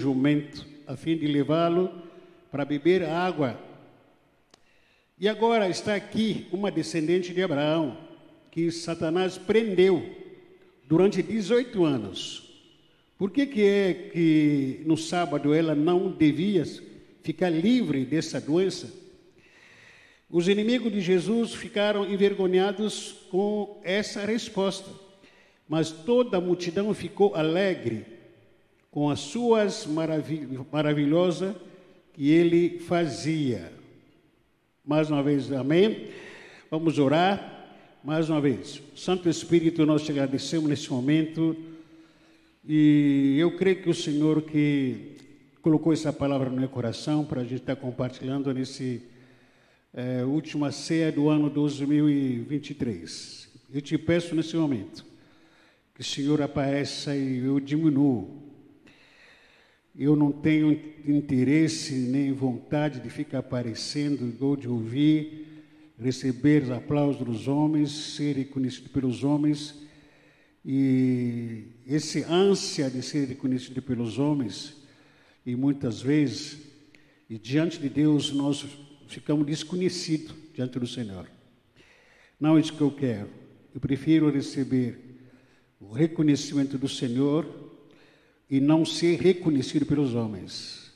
jumento a fim de levá-lo para beber água. E agora está aqui uma descendente de Abraão que Satanás prendeu durante 18 anos. Por que, que é que no sábado ela não devia ficar livre dessa doença? Os inimigos de Jesus ficaram envergonhados com essa resposta, mas toda a multidão ficou alegre com as suas maravilhosas maravilhosa que ele fazia. Mais uma vez, amém. Vamos orar. Mais uma vez, Santo Espírito, nós te agradecemos nesse momento e eu creio que o Senhor que colocou essa palavra no meu coração para a gente estar compartilhando nesse é, última ceia do ano 2023. Eu te peço nesse momento que o Senhor apareça e eu diminuo. Eu não tenho interesse nem vontade de ficar aparecendo ou de ouvir, receber os aplausos dos homens, ser reconhecido pelos homens. E esse ânsia de ser reconhecido pelos homens, e muitas vezes, e diante de Deus, nós ficamos desconhecidos diante do Senhor. Não é isso que eu quero. Eu prefiro receber o reconhecimento do Senhor e não ser reconhecido pelos homens.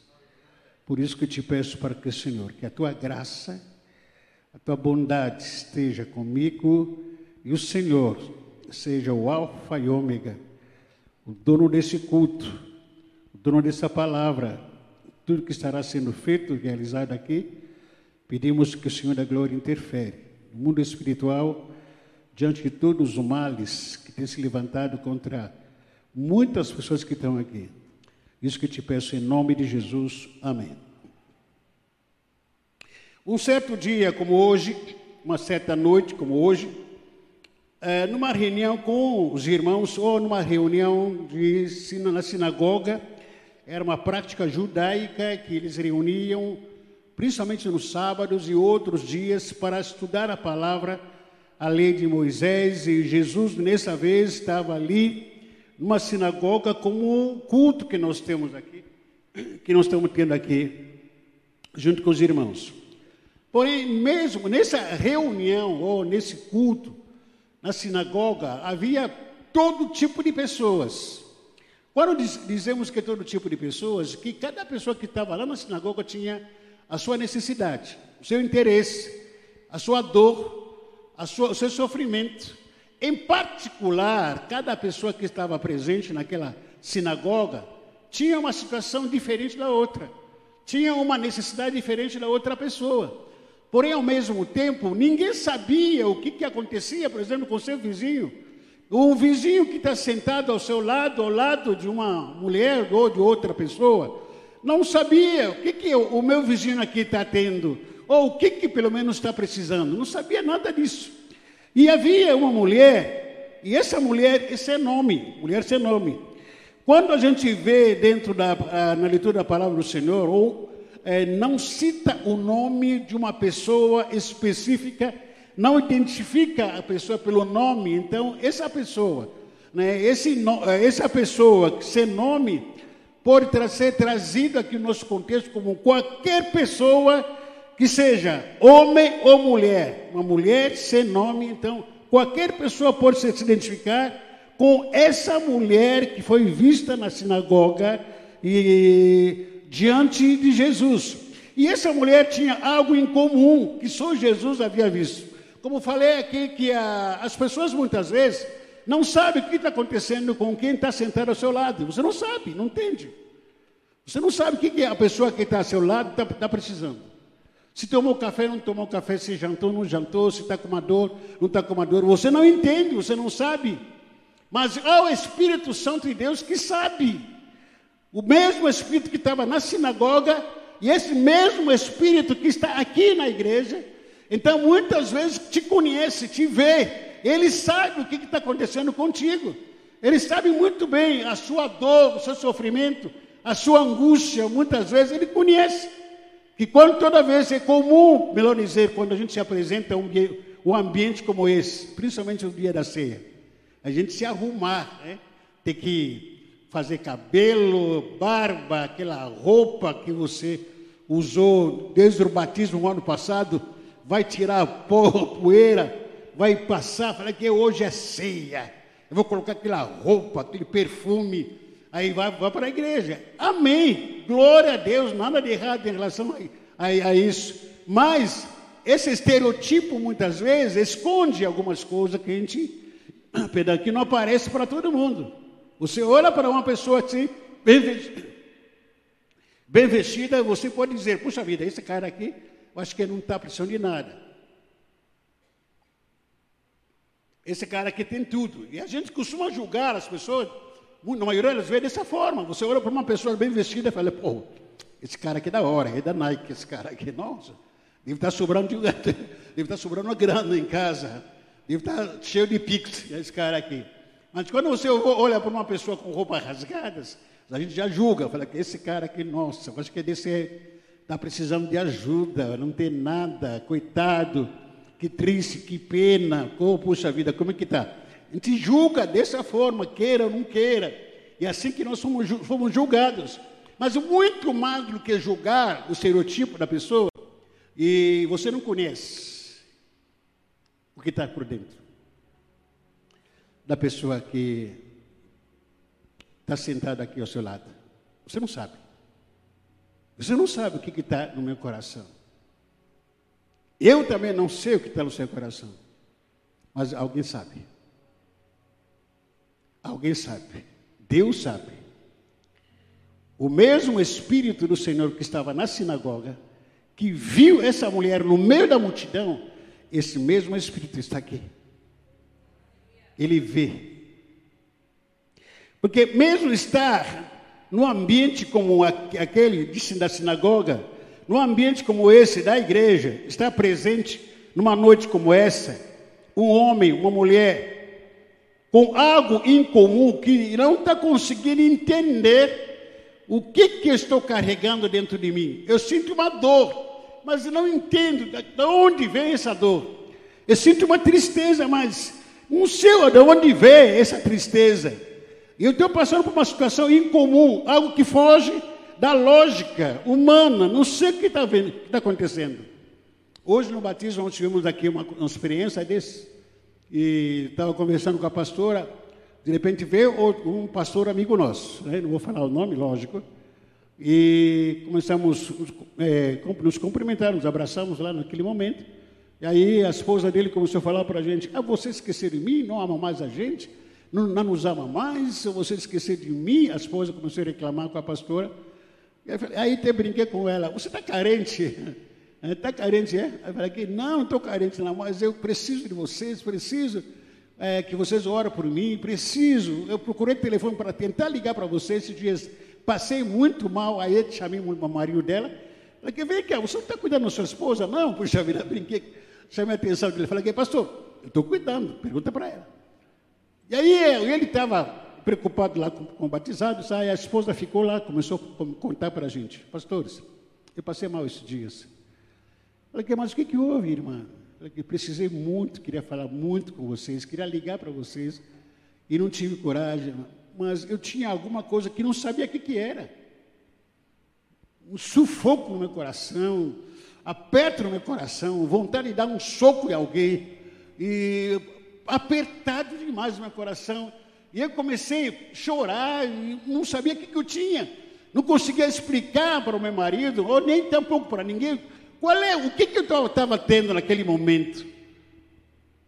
Por isso que eu te peço para que, Senhor, que a tua graça, a tua bondade esteja comigo e o Senhor seja o Alfa e Ômega, o dono desse culto, o dono dessa palavra, tudo que estará sendo feito, realizado aqui Pedimos que o Senhor da Glória interfere no mundo espiritual diante de todos os males que têm se levantado contra muitas pessoas que estão aqui. Isso que te peço em nome de Jesus. Amém. Um certo dia como hoje, uma certa noite como hoje, é, numa reunião com os irmãos ou numa reunião de, na sinagoga, era uma prática judaica que eles reuniam principalmente nos sábados e outros dias, para estudar a palavra, a lei de Moisés. E Jesus, nessa vez, estava ali, numa sinagoga, como um culto que nós temos aqui, que nós estamos tendo aqui, junto com os irmãos. Porém, mesmo nessa reunião, ou nesse culto, na sinagoga, havia todo tipo de pessoas. Quando dizemos que todo tipo de pessoas, que cada pessoa que estava lá na sinagoga tinha a sua necessidade, o seu interesse, a sua dor, sua, o seu sofrimento. Em particular, cada pessoa que estava presente naquela sinagoga tinha uma situação diferente da outra, tinha uma necessidade diferente da outra pessoa. Porém, ao mesmo tempo, ninguém sabia o que, que acontecia, por exemplo, com seu vizinho. O vizinho que está sentado ao seu lado, ao lado de uma mulher ou de outra pessoa, não sabia o que, que o meu vizinho aqui está tendo, ou o que, que pelo menos está precisando, não sabia nada disso. E havia uma mulher, e essa mulher, esse é nome, mulher sem nome. Quando a gente vê dentro da, na leitura da palavra do Senhor, ou é, não cita o nome de uma pessoa específica, não identifica a pessoa pelo nome, então essa pessoa, né, esse, essa pessoa sem nome, pode ser trazido aqui no nosso contexto como qualquer pessoa que seja homem ou mulher, uma mulher sem nome, então qualquer pessoa pode se identificar com essa mulher que foi vista na sinagoga e diante de Jesus. E essa mulher tinha algo em comum que só Jesus havia visto. Como falei aqui, que a, as pessoas muitas vezes não sabe o que está acontecendo com quem está sentado ao seu lado. Você não sabe, não entende. Você não sabe o que a pessoa que está ao seu lado está tá precisando. Se tomou café, não tomou café, se jantou, não jantou, se está com uma dor, não está com uma dor. Você não entende, você não sabe. Mas há o Espírito Santo de Deus que sabe. O mesmo Espírito que estava na sinagoga e esse mesmo Espírito que está aqui na igreja. Então, muitas vezes te conhece, te vê, ele sabe o que está acontecendo contigo. Ele sabe muito bem a sua dor, o seu sofrimento, a sua angústia. Muitas vezes ele conhece. Que quando toda vez é comum, melhor dizer, quando a gente se apresenta um, um ambiente como esse, principalmente no dia da ceia, a gente se arrumar, né? ter que fazer cabelo, barba, aquela roupa que você usou desde o batismo no ano passado, vai tirar pó, poeira, vai passar, fala que hoje é ceia. Eu vou colocar aquela roupa, aquele perfume, aí vai, vai para a igreja. Amém. Glória a Deus, nada de errado em relação a, a, a isso. Mas esse estereotipo muitas vezes esconde algumas coisas que a gente, que não aparece para todo mundo. Você olha para uma pessoa assim, bem vestida, bem vestida, você pode dizer, puxa vida, esse cara aqui, eu acho que ele não está precisando de nada. Esse cara aqui tem tudo. E a gente costuma julgar as pessoas, na maioria das vezes, dessa forma. Você olha para uma pessoa bem vestida e fala, pô, esse cara aqui é da hora, é da Nike, esse cara aqui, nossa, deve estar tá sobrando, de, deve estar tá sobrando uma grana em casa, deve estar tá cheio de pix, esse cara aqui. Mas quando você olha para uma pessoa com roupas rasgadas, a gente já julga, fala que esse cara aqui, nossa, acho que desse está precisando de ajuda, não tem nada, coitado que triste, que pena, oh, puxa vida, como é que está? A gente julga dessa forma, queira ou não queira. E é assim que nós somos, fomos julgados. Mas muito mais do que julgar o estereotipo da pessoa, e você não conhece o que está por dentro da pessoa que está sentada aqui ao seu lado. Você não sabe. Você não sabe o que está no meu coração. Eu também não sei o que está no seu coração, mas alguém sabe. Alguém sabe. Deus sabe. O mesmo Espírito do Senhor que estava na sinagoga, que viu essa mulher no meio da multidão, esse mesmo Espírito está aqui. Ele vê. Porque mesmo estar num ambiente como aquele da sinagoga, num ambiente como esse da igreja, estar presente numa noite como essa, um homem, uma mulher, com algo em comum que não está conseguindo entender o que, que estou carregando dentro de mim. Eu sinto uma dor, mas não entendo de onde vem essa dor. Eu sinto uma tristeza, mas não sei de onde vem essa tristeza. Eu estou passando por uma situação incomum, algo que foge da lógica humana. Não sei o que está tá acontecendo. Hoje no batismo nós tivemos aqui uma, uma experiência desse. E estava conversando com a pastora. De repente veio um pastor amigo nosso, né? não vou falar o nome, lógico. E começamos é, nos cumprimentar, nos abraçamos lá naquele momento. E aí a esposa dele começou a falar para a gente: Ah, você esqueceu de mim? Não ama mais a gente? Não, não nos ama mais? Você esquecer de mim? A esposa começou a reclamar com a pastora. Aí até brinquei com ela, você está carente? Está carente, é? Aí eu falei, não, estou carente não, mas eu preciso de vocês, preciso é, que vocês orem por mim, preciso. Eu procurei telefone para tentar ligar para vocês esses dias, passei muito mal, aí chamei o marido dela, falei, vem cá, você não está cuidando da sua esposa? Não, puxa vida, brinquei, chamei a atenção dele, falei, pastor, eu estou cuidando, pergunta para ela. E aí ele estava preocupado lá com, com batizados, aí a esposa ficou lá, começou a contar para a gente, pastores, eu passei mal esses dias. Falei, mas o que, que houve, irmã? Que precisei muito, queria falar muito com vocês, queria ligar para vocês, e não tive coragem, mas eu tinha alguma coisa que não sabia o que, que era. Um sufoco no meu coração, aperto no meu coração, vontade de dar um soco em alguém, e apertado demais no meu coração. E eu comecei a chorar e não sabia o que, que eu tinha. Não conseguia explicar para o meu marido, ou nem tampouco para ninguém, qual é, o que, que eu estava tendo naquele momento.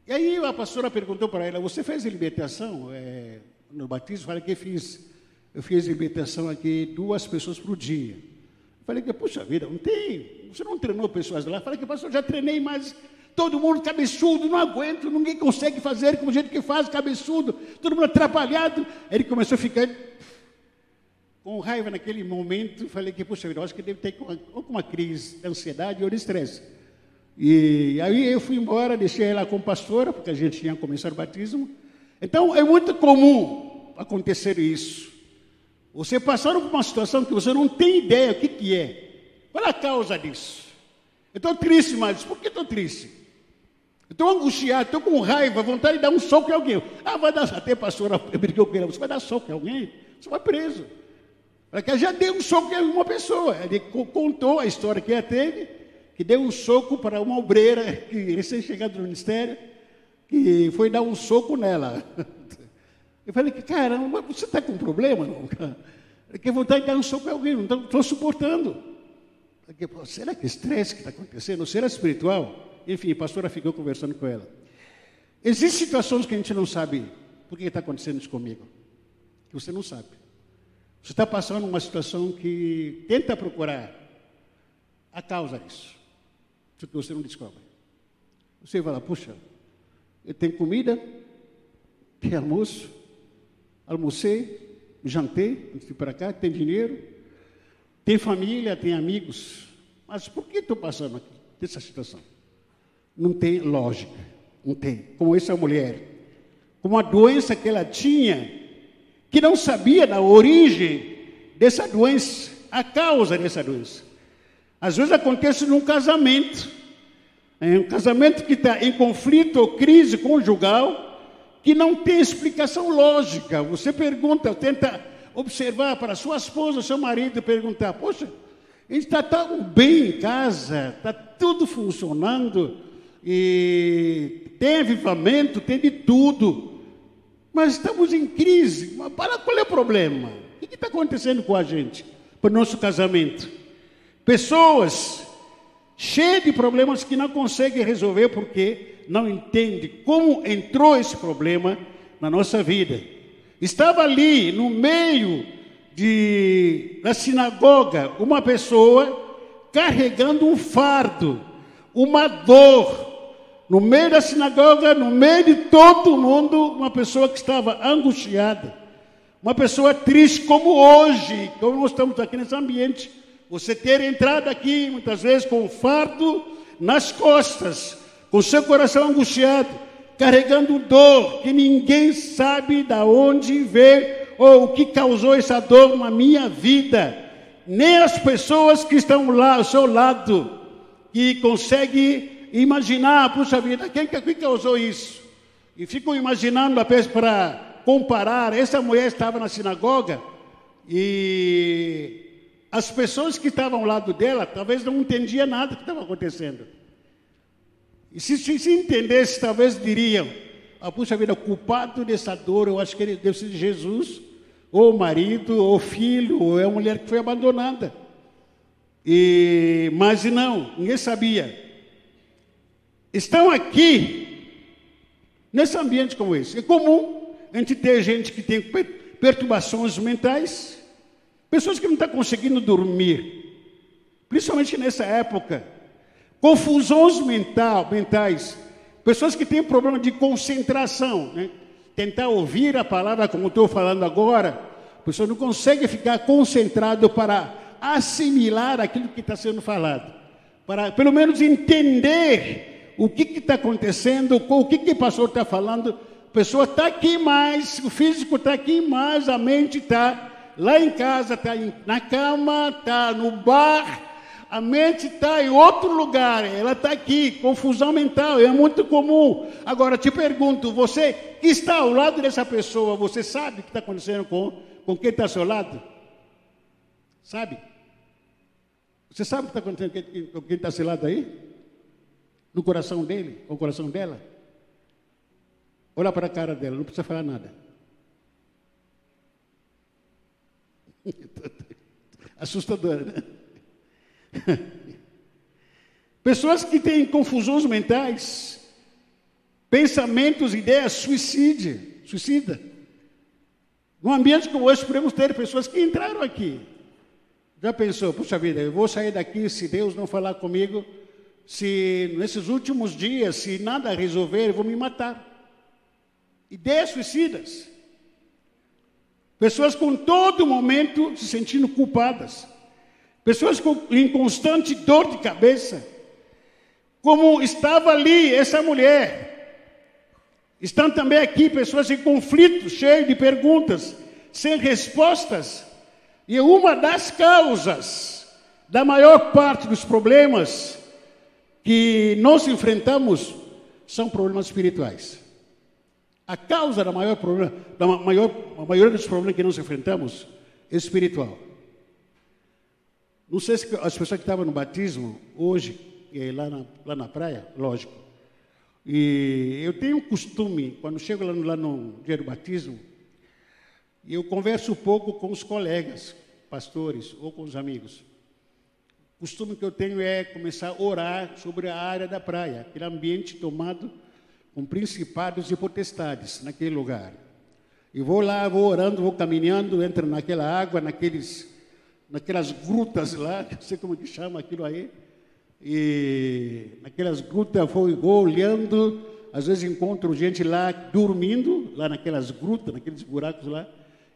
E aí a pastora perguntou para ela, você fez libertação é, no batismo? Falei que fiz. Eu fiz libertação aqui duas pessoas por dia. Eu falei que, puxa vida, não tem. Você não treinou pessoas lá? Eu falei que, pastor, já treinei mais todo mundo cabeçudo, não aguento, ninguém consegue fazer como o jeito que faz, cabeçudo, todo mundo atrapalhado. Ele começou a ficar com raiva naquele momento. Falei que, vida, eu acho que deve ter com uma crise de ansiedade ou de estresse. E aí eu fui embora, deixei ela com a pastora, porque a gente tinha começado o batismo. Então é muito comum acontecer isso. Você passar por uma situação que você não tem ideia o que, que é. Qual é a causa disso? Eu estou triste, mas por que estou triste? Estou angustiado, estou com raiva, vontade de dar um soco em alguém. Ah, vai dar, até pastora brigou com ele, você vai dar soco em alguém? Você vai preso. Porque já deu um soco em uma pessoa. Ele contou a história que ela teve, que deu um soco para uma obreira que recém-chegada do ministério, que foi dar um soco nela. Eu falei, caramba, você está com problema? Não? Que vontade de dar um soco em alguém, não estou suportando. Pô, será que estresse que está acontecendo? Será espiritual? Enfim, a pastora ficou conversando com ela. Existem situações que a gente não sabe por que está acontecendo isso comigo. Que você não sabe. Você está passando uma situação que tenta procurar a causa disso. Só que você não descobre. Você fala, puxa, eu tenho comida, tem almoço, almocei, jantei, antes de ir para cá, tem dinheiro, tem família, tem amigos. Mas por que estou passando aqui, dessa situação? Não tem lógica, não tem. Como essa mulher, com a doença que ela tinha, que não sabia da origem dessa doença, a causa dessa doença. Às vezes acontece num casamento, é um casamento que está em conflito ou crise conjugal, que não tem explicação lógica. Você pergunta, tenta observar para sua esposa, seu marido, perguntar: Poxa, a gente está tão bem em casa, está tudo funcionando, e tem avivamento, tem de tudo. Mas estamos em crise. Mas para qual é o problema? O que está acontecendo com a gente? Para o nosso casamento. Pessoas cheias de problemas que não conseguem resolver porque não entendem como entrou esse problema na nossa vida. Estava ali no meio de, da sinagoga uma pessoa carregando um fardo, uma dor, no meio da sinagoga, no meio de todo mundo, uma pessoa que estava angustiada, uma pessoa triste, como hoje, como nós estamos aqui nesse ambiente. Você ter entrado aqui, muitas vezes, com um fardo nas costas, com seu coração angustiado, carregando dor, que ninguém sabe de onde veio ou o que causou essa dor na minha vida. Nem as pessoas que estão lá ao seu lado, que conseguem imaginar, puxa vida, quem, quem causou isso? E fico imaginando apenas para comparar, essa mulher estava na sinagoga e as pessoas que estavam ao lado dela talvez não entendiam nada que estava acontecendo. E se, se, se entendesse, talvez diriam, ah, puxa vida, o culpado dessa dor, eu acho que ele deve ser Jesus, ou o marido, ou o filho, ou é a mulher que foi abandonada. E, mas não, ninguém sabia estão aqui, nesse ambiente como esse. É comum a gente ter gente que tem perturbações mentais, pessoas que não estão conseguindo dormir, principalmente nessa época, confusões mental, mentais, pessoas que têm problema de concentração, né? tentar ouvir a palavra como estou falando agora, a pessoa não consegue ficar concentrado para assimilar aquilo que está sendo falado, para pelo menos entender o que está acontecendo, o que, que o pastor está falando. A pessoa está aqui mais, o físico está aqui mais, a mente está lá em casa, está na cama, está no bar, a mente está em outro lugar, ela está aqui, confusão mental, é muito comum. Agora te pergunto, você que está ao lado dessa pessoa, você sabe o que está acontecendo com, com quem está ao seu lado? Sabe? Você sabe o que está acontecendo com quem está ao seu lado aí? No coração dele, ou coração dela. Olha para a cara dela, não precisa falar nada. Assustadora, né? Pessoas que têm confusões mentais, pensamentos, ideias, suicídio, suicida. Num ambiente como esse, podemos ter pessoas que entraram aqui. Já pensou, puxa vida, eu vou sair daqui se Deus não falar comigo, se nesses últimos dias, se nada resolver, eu vou me matar. Ideias suicidas. Pessoas com todo momento se sentindo culpadas. Pessoas com, em constante dor de cabeça. Como estava ali essa mulher. Estão também aqui pessoas em conflito, cheias de perguntas, sem respostas. E uma das causas da maior parte dos problemas que nós enfrentamos são problemas espirituais. A causa da maior problema, da maior, a maioria dos problemas que nós enfrentamos é espiritual. Não sei se as pessoas que estavam no batismo hoje, lá na, lá na praia, lógico. E eu tenho um costume, quando chego lá no, lá no dia do batismo, eu converso um pouco com os colegas, pastores ou com os amigos. O costume que eu tenho é começar a orar sobre a área da praia, aquele ambiente tomado com principados e potestades naquele lugar. E vou lá, vou orando, vou caminhando, entro naquela água, naqueles, naquelas grutas lá, não sei como que chama aquilo aí. E naquelas grutas vou, vou olhando, às vezes encontro gente lá dormindo, lá naquelas grutas, naqueles buracos lá.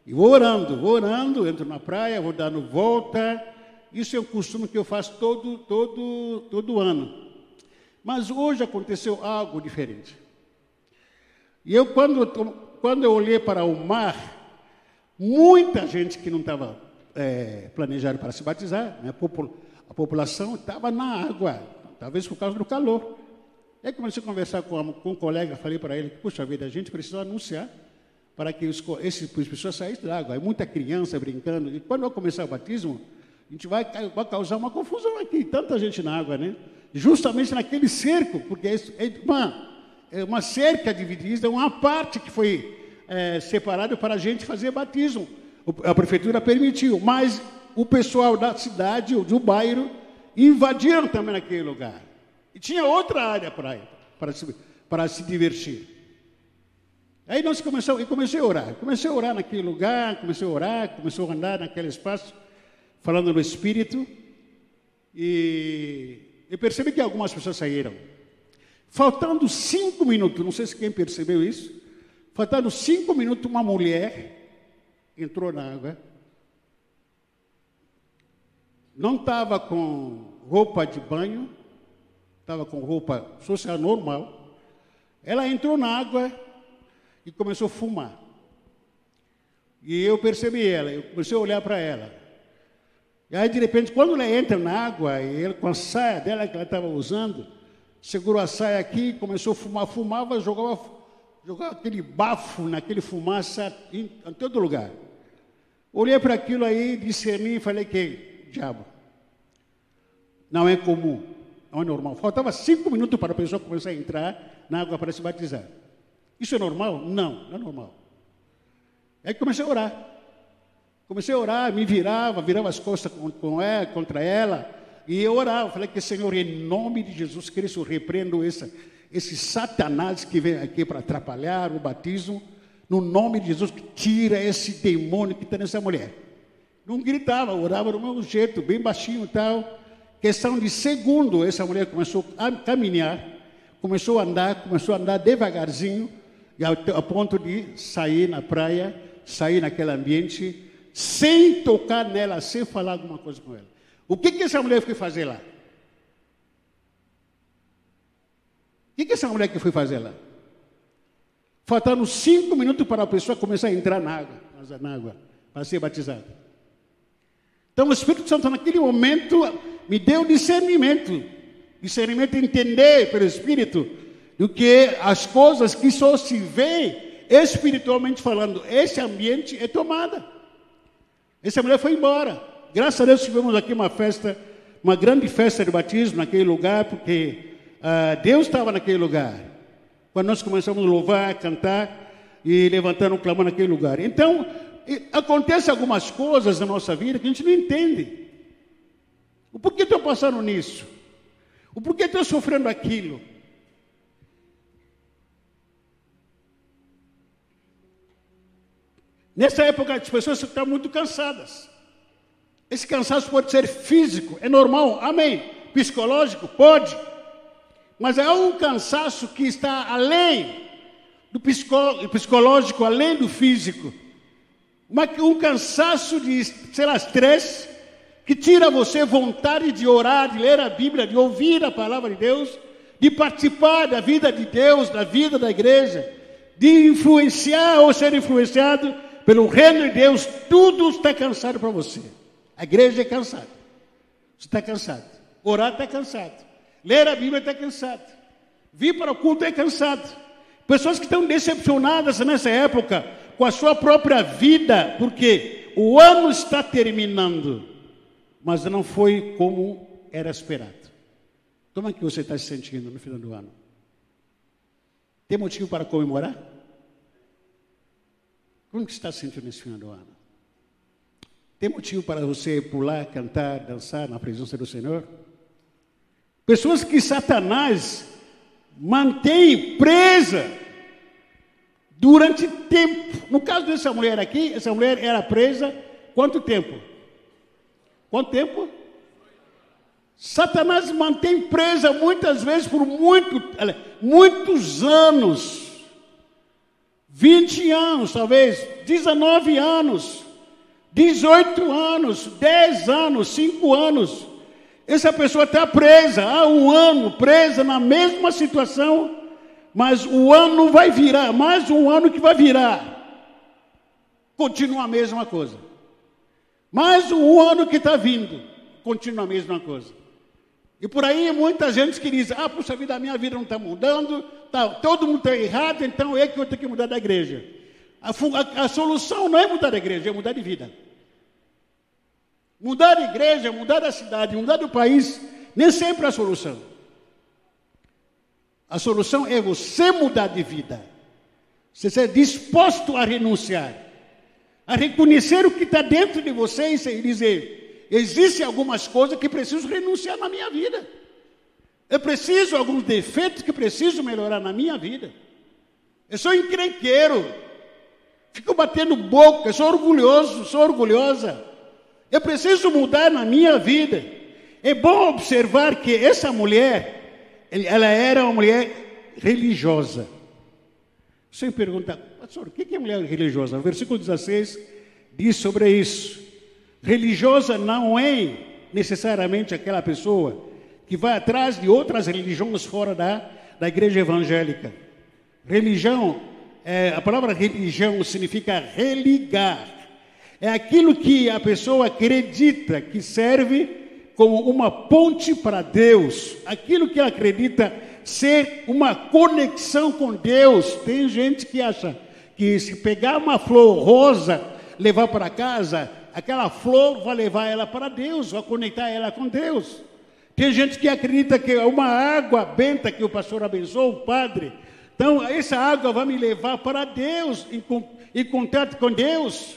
E vou orando, vou orando, entro na praia, vou dando volta. Isso é um costume que eu faço todo, todo, todo ano. Mas hoje aconteceu algo diferente. E eu, quando, quando eu olhei para o mar, muita gente que não estava é, planejada para se batizar, né, a população estava na água, talvez por causa do calor. Aí comecei a conversar com, com um colega, falei para ele, puxa vida, a gente precisa anunciar para que os, esses, as pessoas saíssem da água. Há muita criança brincando. E quando eu começar o batismo, a gente vai, vai causar uma confusão aqui, tanta gente na água, né? Justamente naquele cerco, porque é, é uma, é uma cerca dividida, uma parte que foi é, separada para a gente fazer batismo. A prefeitura permitiu, mas o pessoal da cidade, do bairro, invadiram também aquele lugar. E tinha outra área para, para, se, para se divertir. Aí nós começamos, eu comecei a orar. Comecei a orar naquele lugar, comecei a orar, comecei a andar naquele espaço, falando no Espírito. E eu percebi que algumas pessoas saíram. Faltando cinco minutos, não sei se quem percebeu isso, faltando cinco minutos, uma mulher entrou na água. Não estava com roupa de banho, estava com roupa social normal. Ela entrou na água e começou a fumar. E eu percebi ela, eu comecei a olhar para ela. E aí, de repente, quando ela entra na água, e ele, com a saia dela que ela estava usando, segurou a saia aqui, começou a fumar, fumava, jogava, jogava aquele bafo naquele fumaça em, em todo lugar. Olhei para aquilo aí, discerni e falei que diabo. Não é comum, não é normal. Faltava cinco minutos para a pessoa começar a entrar na água para se batizar. Isso é normal? Não, não é normal. Aí comecei a orar. Comecei a orar, me virava, virava as costas com, ela, contra ela, e eu orava. Falei que, Senhor, em nome de Jesus Cristo, repreendo essa, esse Satanás que vem aqui para atrapalhar o batismo. No nome de Jesus, que tira esse demônio que está nessa mulher. Não gritava, orava do mesmo jeito, bem baixinho e tal. Questão de segundo, essa mulher começou a caminhar, começou a andar, começou a andar devagarzinho a ponto de sair na praia, sair naquele ambiente, sem tocar nela, sem falar alguma coisa com ela. O que, que essa mulher foi fazer lá? O que, que essa mulher que foi fazer lá? Faltando cinco minutos para a pessoa começar a entrar na água, na água para ser batizada. Então o Espírito Santo naquele momento me deu discernimento, discernimento entender pelo Espírito do que as coisas que só se vê espiritualmente falando. Esse ambiente é tomada. Essa mulher foi embora. Graças a Deus tivemos aqui uma festa, uma grande festa de batismo naquele lugar, porque uh, Deus estava naquele lugar. Quando nós começamos a louvar, cantar e levantando um clamor naquele lugar. Então, acontece algumas coisas na nossa vida que a gente não entende. O porquê estou passando nisso? O porquê estou sofrendo aquilo? Nessa época, as pessoas estão muito cansadas. Esse cansaço pode ser físico, é normal, amém. Psicológico, pode. Mas é um cansaço que está além do psicológico, além do físico. um cansaço de, sei lá, estresse, que tira você vontade de orar, de ler a Bíblia, de ouvir a palavra de Deus, de participar da vida de Deus, da vida da igreja, de influenciar ou ser influenciado pelo reino de Deus, tudo está cansado para você. A igreja é cansada. Você está cansado. Orar está cansado. Ler a Bíblia está cansado. Vir para o culto é cansado. Pessoas que estão decepcionadas nessa época com a sua própria vida, porque o ano está terminando, mas não foi como era esperado. Como é que você está se sentindo no final do ano? Tem motivo para comemorar? Como que está se sentindo nesse final do ano? Tem motivo para você pular, cantar, dançar na presença do Senhor? Pessoas que Satanás mantém presa durante tempo. No caso dessa mulher aqui, essa mulher era presa quanto tempo? Quanto tempo? Satanás mantém presa muitas vezes por muito, muitos anos. 20 anos, talvez, 19 anos, 18 anos, 10 anos, 5 anos. Essa pessoa está presa há um ano, presa na mesma situação, mas o ano vai virar, mais um ano que vai virar. Continua a mesma coisa. Mais um ano que está vindo, continua a mesma coisa. E por aí muita gente que diz, ah, puxa vida, a minha vida não está mudando, tá, todo mundo está errado, então é que eu tenho que mudar da igreja. A, a, a, solução não é mudar da igreja, é mudar de vida. Mudar de igreja, mudar da cidade, mudar do país, nem sempre é a solução. A solução é você mudar de vida. Você ser disposto a renunciar, a reconhecer o que está dentro de você e dizer, Existem algumas coisas que preciso renunciar na minha vida. Eu preciso alguns defeitos que preciso melhorar na minha vida. Eu sou encrenqueiro. Fico batendo boca, eu sou orgulhoso, sou orgulhosa. Eu preciso mudar na minha vida. É bom observar que essa mulher, ela era uma mulher religiosa. Você pergunta, pastor, o que é mulher religiosa? O versículo 16 diz sobre isso. Religiosa não é necessariamente aquela pessoa que vai atrás de outras religiões fora da, da igreja evangélica. Religião, é, a palavra religião significa religar. É aquilo que a pessoa acredita que serve como uma ponte para Deus. Aquilo que ela acredita ser uma conexão com Deus. Tem gente que acha que se pegar uma flor rosa, levar para casa, aquela flor vai levar ela para Deus, vai conectar ela com Deus. Tem gente que acredita que uma água benta que o pastor abençoou, o padre. Então, essa água vai me levar para Deus, em, em contato com Deus.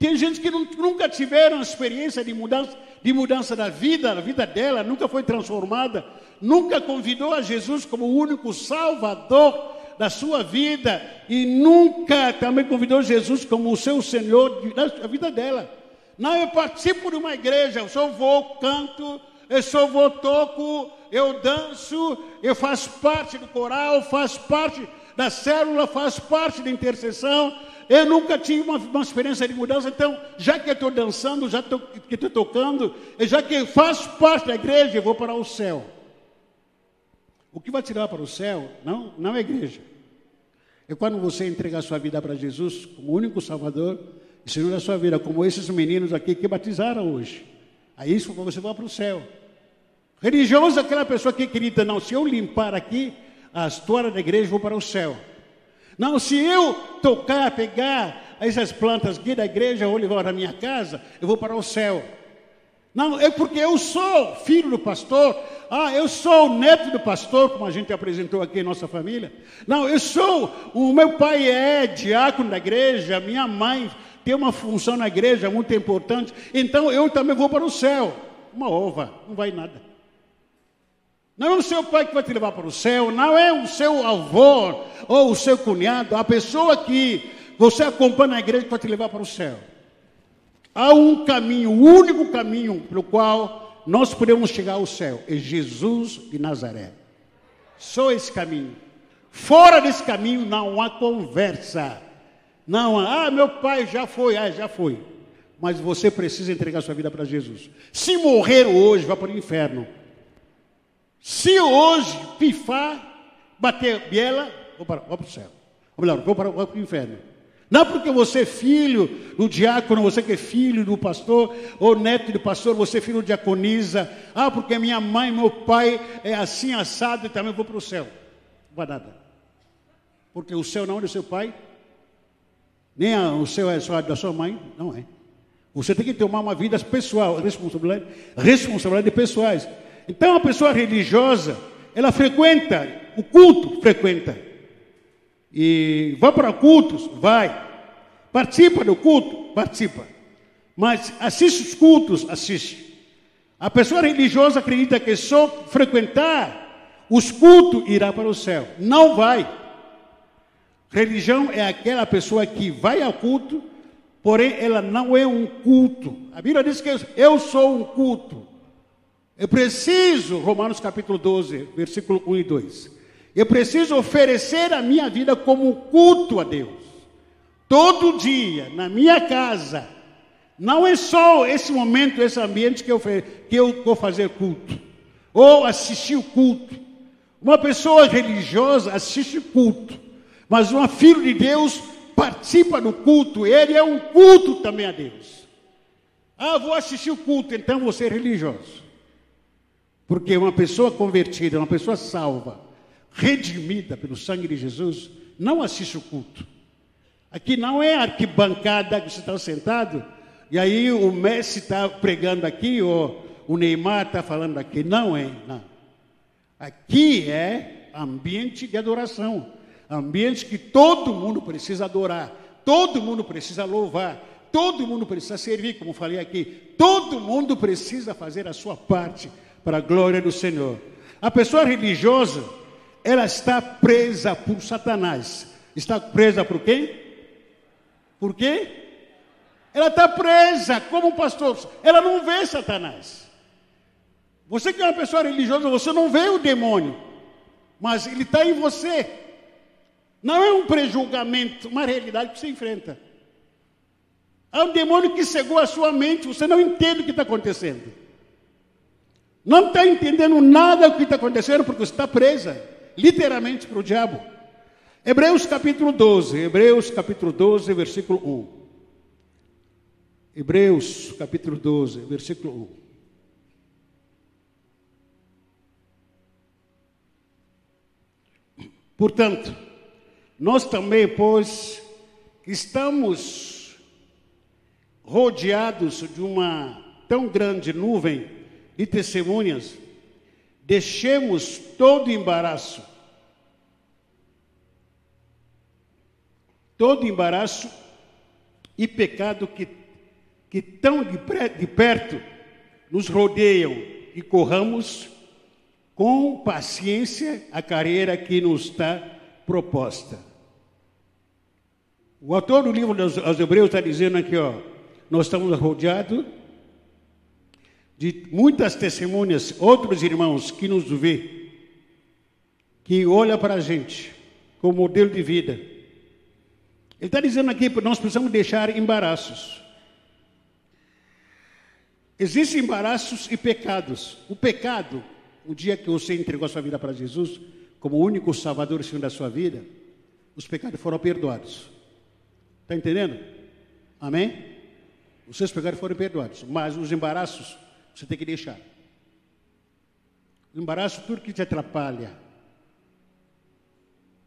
Tem gente que nunca tiveram experiência de mudança, de mudança da vida, a vida dela nunca foi transformada, nunca convidou a Jesus como o único Salvador da sua vida e nunca também convidou Jesus como o seu Senhor da vida dela. Não, eu participo de uma igreja, eu só vou, canto, eu só vou, toco, eu danço, eu faço parte do coral, faço parte da célula, faço parte da intercessão. Eu nunca tive uma, uma experiência de mudança, então, já que eu estou dançando, já tô, que estou tocando, já que faço parte da igreja, eu vou para o céu. O que vai levar para o céu não, não é igreja. É quando você entrega a sua vida para Jesus como único Salvador Senhor da sua vida, como esses meninos aqui que batizaram hoje. Aí isso você vai para o céu. Religioso é aquela pessoa que acredita, não, se eu limpar aqui a história da igreja, vou para o céu. Não, se eu tocar, pegar essas plantas aqui da igreja, vou levar para a minha casa, eu vou para o céu. Não, é porque eu sou filho do pastor. Ah, eu sou o neto do pastor, como a gente apresentou aqui em nossa família. Não, eu sou, o meu pai é diácono da igreja, minha mãe tem uma função na igreja muito importante, então eu também vou para o céu. Uma ova, não vai nada. Não é o seu pai que vai te levar para o céu, não é o seu avô ou o seu cunhado, a pessoa que você acompanha na igreja que vai te levar para o céu. Há um caminho, o único caminho pelo qual nós podemos chegar ao céu, é Jesus de Nazaré. Só esse caminho. Fora desse caminho não há conversa. Não, ah, meu pai já foi, ah, já foi. Mas você precisa entregar sua vida para Jesus. Se morrer hoje, vá para o inferno. Se hoje pifar, bater biela, vou para, vou para o céu. Ou melhor, vou para, vou para o inferno. Não porque você é filho do diácono, você que é filho do pastor, ou neto do pastor, você é filho de diaconisa. Ah, porque minha mãe, meu pai é assim assado e também vou para o céu. vai nada. Porque o céu não é do seu pai, nem o céu é só da sua mãe, não é. Você tem que tomar uma vida pessoal, responsabilidade, responsabilidade pessoais. Então, a pessoa religiosa, ela frequenta o culto, frequenta. E vai para cultos, vai. Participa do culto, participa. Mas assiste os cultos, assiste. A pessoa religiosa acredita que só frequentar os cultos irá para o céu. Não vai. Religião é aquela pessoa que vai ao culto, porém ela não é um culto. A Bíblia diz que eu sou um culto. Eu preciso, Romanos capítulo 12, versículo 1 e 2. Eu preciso oferecer a minha vida como culto a Deus. Todo dia, na minha casa. Não é só esse momento, esse ambiente que eu, que eu vou fazer culto. Ou assistir o culto. Uma pessoa religiosa assiste culto. Mas um filho de Deus participa do culto. Ele é um culto também a Deus. Ah, vou assistir o culto, então você é religioso. Porque uma pessoa convertida, uma pessoa salva, redimida pelo sangue de Jesus, não assiste o culto. Aqui não é arquibancada que você está sentado, e aí o Messi está pregando aqui, ou o Neymar está falando aqui. Não é, não. Aqui é ambiente de adoração. Ambiente que todo mundo precisa adorar, todo mundo precisa louvar, todo mundo precisa servir, como falei aqui. Todo mundo precisa fazer a sua parte para a glória do Senhor. A pessoa religiosa, ela está presa por Satanás. Está presa por quem? Por quê? Ela está presa como pastor. Ela não vê Satanás. Você que é uma pessoa religiosa, você não vê o demônio, mas ele está em você. Não é um prejulgamento, uma realidade que você enfrenta. Há um demônio que cegou a sua mente, você não entende o que está acontecendo. Não está entendendo nada do que está acontecendo porque está presa, literalmente, para o diabo. Hebreus capítulo 12, Hebreus capítulo 12, versículo 1. Hebreus capítulo 12, versículo 1. Portanto, nós também, pois, estamos rodeados de uma tão grande nuvem e testemunhas, deixemos todo embaraço, todo embaraço e pecado que, que tão de, de perto nos rodeiam. E corramos com paciência a carreira que nos está proposta. O autor do livro aos Hebreus está dizendo aqui, ó, nós estamos rodeados de muitas testemunhas, outros irmãos que nos vê, que olha para a gente como modelo de vida. Ele está dizendo aqui que nós precisamos deixar embaraços. Existem embaraços e pecados. O pecado, o dia que você entregou a sua vida para Jesus, como único Salvador e Senhor da sua vida, os pecados foram perdoados. Está entendendo? Amém? Os seus pecados foram perdoados, mas os embaraços você tem que deixar. O embaraço, tudo que te atrapalha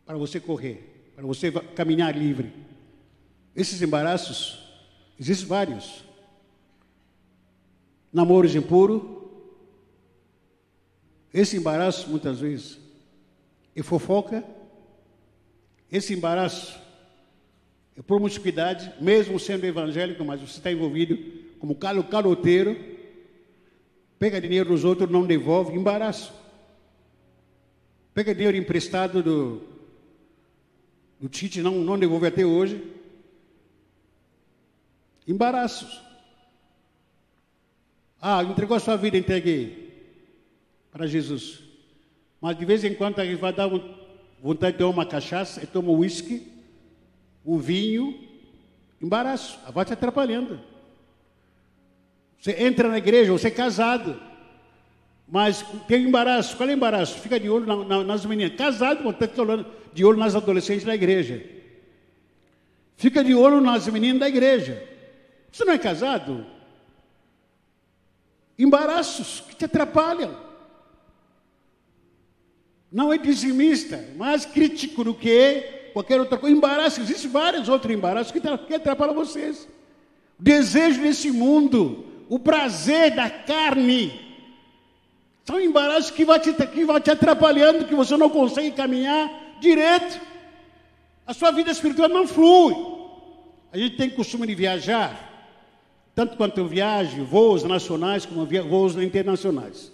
para você correr, para você caminhar livre. Esses embaraços, existem vários. Namoros impuros. Esse embaraço, muitas vezes, é fofoca. Esse embaraço é promiscuidade, mesmo sendo evangélico, mas você está envolvido como calo caloteiro Pega dinheiro dos outros, não devolve, embaraço. Pega dinheiro emprestado do, do Tite, não, não devolve até hoje. Embaraços. Ah, entregou a sua vida, entreguei para Jesus. Mas de vez em quando a gente vai dar vontade de tomar uma cachaça, e toma uísque, um vinho, embaraço, vai te atrapalhando. Você entra na igreja, você é casado. Mas tem embaraço. Qual é o embaraço? Fica de olho na, na, nas meninas. Casado, você fica de olho nas adolescentes da igreja. Fica de olho nas meninas da igreja. Você não é casado? Embaraços que te atrapalham. Não é dizimista, mais crítico do que qualquer outra coisa. Embaraço, existem vários outros embaraços que, atrapalham vocês. O desejo desse mundo, o prazer da carne. São embaraços que vão te, que vão te atrapalhando, que você não consegue caminhar direito. A sua vida espiritual não flui. A gente tem costume de viajar, tanto quanto eu viajo, voos nacionais como voos internacionais.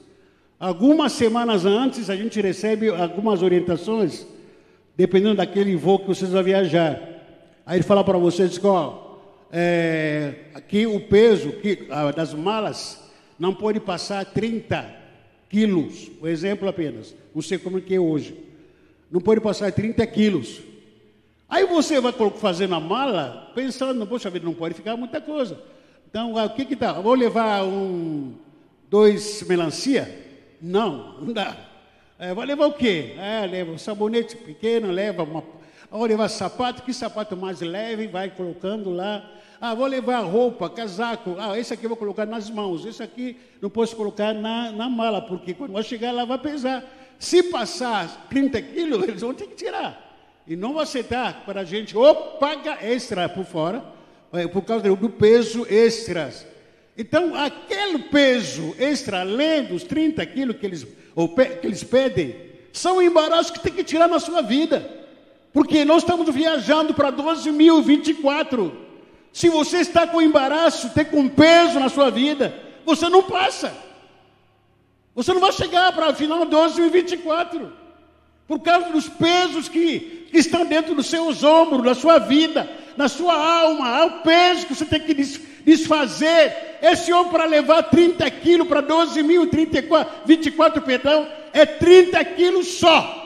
Algumas semanas antes, a gente recebe algumas orientações, dependendo daquele voo que vocês vão viajar. Aí ele fala para vocês, ó, é, aqui o peso que, das malas não pode passar 30 quilos, por exemplo apenas. Não sei como é que é hoje. Não pode passar 30 quilos. Aí você vai fazer na mala, pensando, poxa vida, não pode ficar muita coisa. Então, o que que tá? Vou levar um, dois melancia? Não, não dá. É, vai levar o quê? É, leva um sabonete pequeno, leva uma. Vou levar sapato, que sapato mais leve, vai colocando lá. Ah, vou levar roupa, casaco. Ah, esse aqui eu vou colocar nas mãos. Esse aqui não posso colocar na, na mala, porque quando vai chegar lá vai pesar. Se passar 30 quilos, eles vão ter que tirar. E não vão aceitar para a gente, ou paga extra por fora, é, por causa do peso extras. Então, aquele peso extra, além dos 30 quilos que eles, ou, que eles pedem, são embaraços que tem que tirar na sua vida. Porque nós estamos viajando para 12.024. Se você está com embaraço, tem com peso na sua vida, você não passa. Você não vai chegar para final de 12.024. Por causa dos pesos que, que estão dentro dos seus ombros, da sua vida, na sua alma. Há o peso que você tem que desfazer. Esse homem para levar 30 quilos para 12 mil, 34, 24, perdão, é 30 quilos só.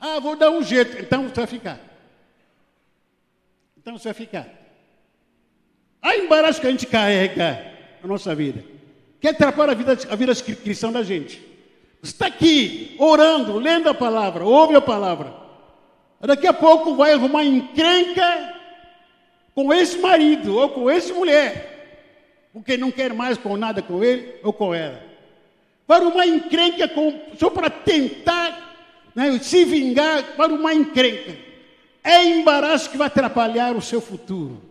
Ah, vou dar um jeito. Então você vai ficar. Então você vai ficar. Há embaraço que a gente carrega na nossa vida. Que atrapalha a vida, a vida cristã da gente. Você está aqui, orando, lendo a palavra, ouve a palavra. Daqui a pouco vai arrumar encrenca com esse marido ou com essa mulher, porque não quer mais com nada com ele ou com ela. Para uma encrenca com, só para tentar né, se vingar para uma encrenca. É embaraço que vai atrapalhar o seu futuro.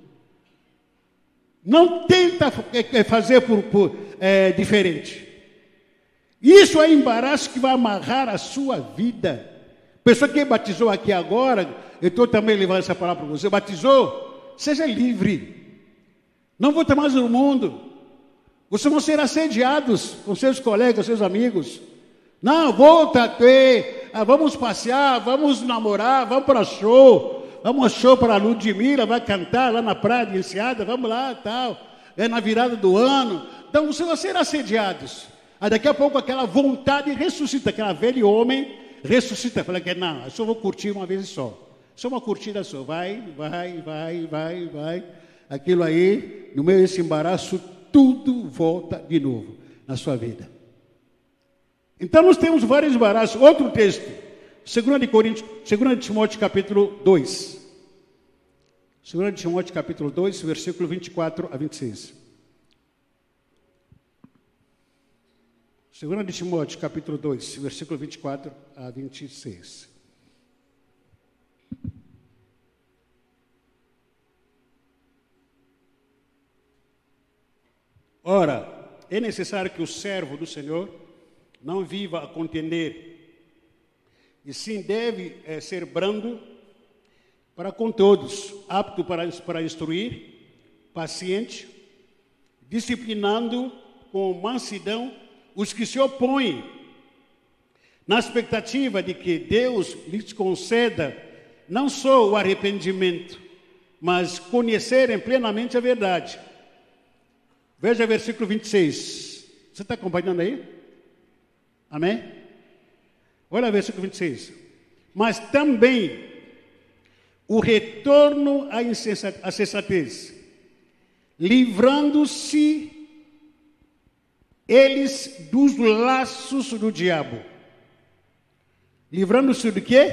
Não tenta é, é, fazer por, por é, diferente. Isso é embaraço que vai amarrar a sua vida. Pessoa que batizou aqui agora, eu estou também levando essa palavra para você, batizou, seja livre. Não vou ter mais no mundo. Vocês vão ser assediados com seus colegas, seus amigos. Não, volta a ter. Ah, vamos passear, vamos namorar, vamos para show. Vamos show para a Ludmilla, vai cantar lá na praia de Enseada, vamos lá, tal. É na virada do ano. Então vocês vão ser assediados. Aí daqui a pouco aquela vontade ressuscita, aquela velho homem ressuscita. Fala que não, eu só vou curtir uma vez só. Só uma curtida só. Vai, vai, vai, vai, vai. Aquilo aí, no meio desse embaraço, tudo volta de novo na sua vida. Então nós temos vários embaraços. Outro texto, 2 de Coríntios, 2 de Timóteo capítulo 2. 2 de Timóteo capítulo 2, versículo 24 a 26. 2 de Timóteo capítulo 2, versículo 24 a 26. Ora, é necessário que o servo do Senhor não viva a contender, e sim deve é, ser brando para com todos, apto para, para instruir, paciente, disciplinando com mansidão os que se opõem, na expectativa de que Deus lhes conceda não só o arrependimento, mas conhecerem plenamente a verdade Veja versículo 26. Você está acompanhando aí? Amém? Olha versículo 26. Mas também o retorno à insensatez, livrando-se eles dos laços do diabo. Livrando-se do quê?